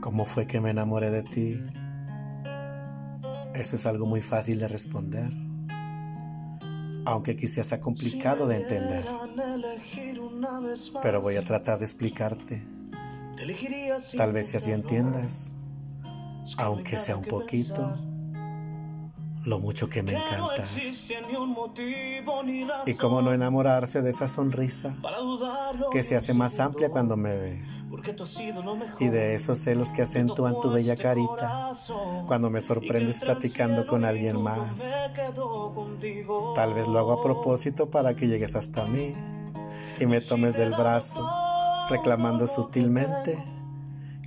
¿Cómo fue que me enamoré de ti? Eso es algo muy fácil de responder, aunque quizás sea complicado de entender. Pero voy a tratar de explicarte. Tal vez si así entiendas, aunque sea un poquito lo mucho que me encantas. Y cómo no enamorarse de esa sonrisa que se hace más amplia cuando me ve. Y de esos celos que acentúan tu bella carita cuando me sorprendes platicando con alguien más. Tal vez lo hago a propósito para que llegues hasta mí y me tomes del brazo, reclamando sutilmente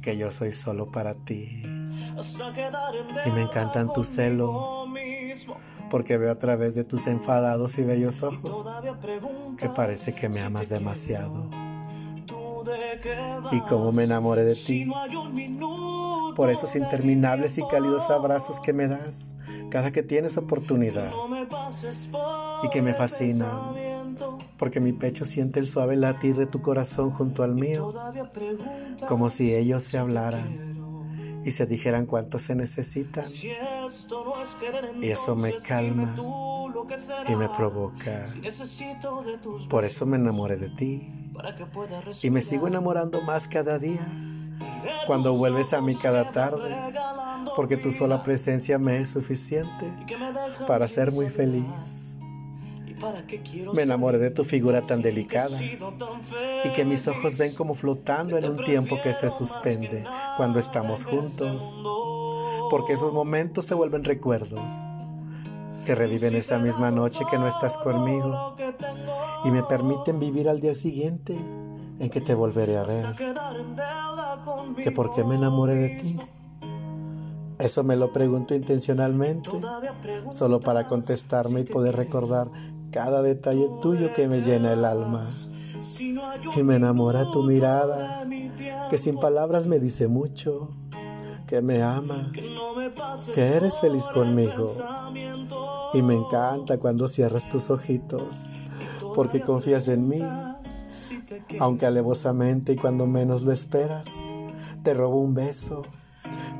que yo soy solo para ti. Y me encantan tus celos, porque veo a través de tus enfadados y bellos ojos que parece que me amas demasiado. Y cómo me enamoré de ti, por esos interminables y cálidos abrazos que me das cada que tienes oportunidad y que me fascinan, porque mi pecho siente el suave latir de tu corazón junto al mío, como si ellos se hablaran y se dijeran cuánto se necesitan. Y eso me calma y me provoca. Por eso me enamoré de ti. Y me sigo enamorando más cada día. Cuando vuelves a mí cada tarde. Porque tu sola presencia me es suficiente para ser muy feliz. Me enamoré de tu figura tan delicada y que mis ojos ven como flotando en un tiempo que se suspende cuando estamos juntos, porque esos momentos se vuelven recuerdos que reviven esa misma noche que no estás conmigo y me permiten vivir al día siguiente en que te volveré a ver. ¿Que por qué me enamoré de ti? Eso me lo pregunto intencionalmente, solo para contestarme y poder recordar cada detalle tuyo que me llena el alma. Y me enamora tu mirada, que sin palabras me dice mucho, que me amas, que eres feliz conmigo. Y me encanta cuando cierras tus ojitos, porque confías en mí, aunque alevosamente y cuando menos lo esperas, te robo un beso,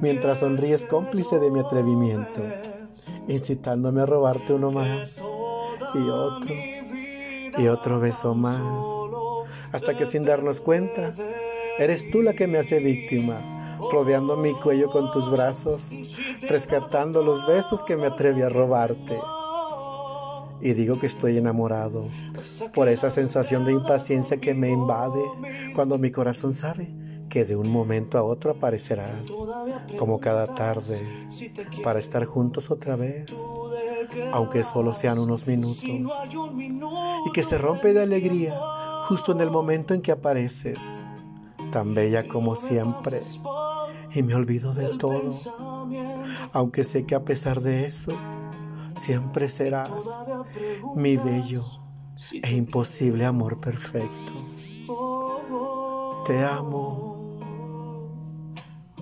mientras sonríes cómplice de mi atrevimiento, incitándome a robarte uno más y otro y otro beso más, hasta que sin darnos cuenta, eres tú la que me hace víctima, rodeando mi cuello con tus brazos, rescatando los besos que me atreví a robarte. Y digo que estoy enamorado por esa sensación de impaciencia que me invade cuando mi corazón sabe que de un momento a otro aparecerás, como cada tarde, para estar juntos otra vez aunque solo sean unos minutos, y que se rompe de alegría justo en el momento en que apareces, tan bella como siempre, y me olvido de todo, aunque sé que a pesar de eso, siempre serás mi bello e imposible amor perfecto. Te amo.